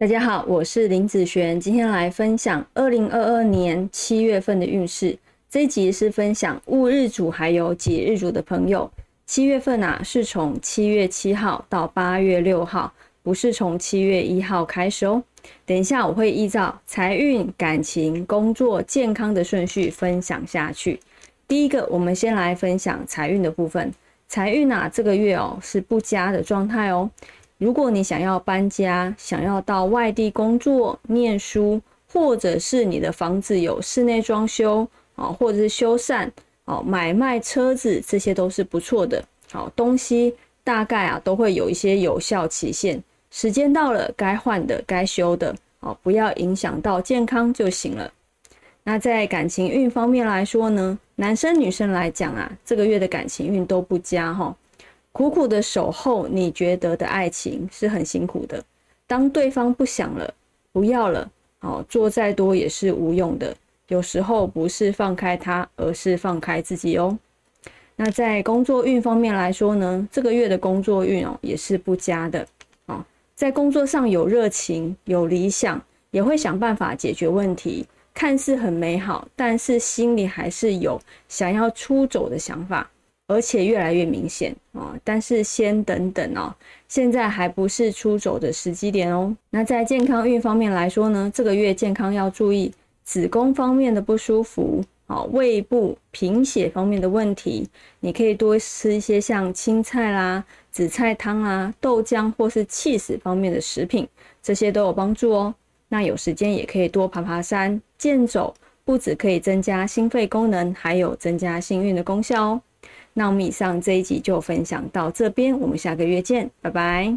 大家好，我是林子璇，今天来分享二零二二年七月份的运势。这一集是分享戊日主还有己日主的朋友，七月份啊是从七月七号到八月六号，不是从七月一号开始哦。等一下我会依照财运、感情、工作、健康的顺序分享下去。第一个，我们先来分享财运的部分。财运啊，这个月哦是不佳的状态哦。如果你想要搬家，想要到外地工作、念书，或者是你的房子有室内装修啊，或者是修缮哦，买卖车子，这些都是不错的。好东西大概啊都会有一些有效期限，时间到了该换的、该修的哦，不要影响到健康就行了。那在感情运方面来说呢，男生女生来讲啊，这个月的感情运都不佳哈。苦苦的守候，你觉得的爱情是很辛苦的。当对方不想了，不要了，哦，做再多也是无用的。有时候不是放开他，而是放开自己哦。那在工作运方面来说呢，这个月的工作运哦也是不佳的。哦，在工作上有热情、有理想，也会想办法解决问题，看似很美好，但是心里还是有想要出走的想法。而且越来越明显啊！但是先等等哦，现在还不是出走的时机点哦。那在健康运方面来说呢，这个月健康要注意子宫方面的不舒服啊，胃部贫血方面的问题，你可以多吃一些像青菜啦、紫菜汤啊、豆浆或是气死方面的食品，这些都有帮助哦。那有时间也可以多爬爬山、健走，不止可以增加心肺功能，还有增加幸运的功效哦。那我们以上这一集就分享到这边，我们下个月见，拜拜。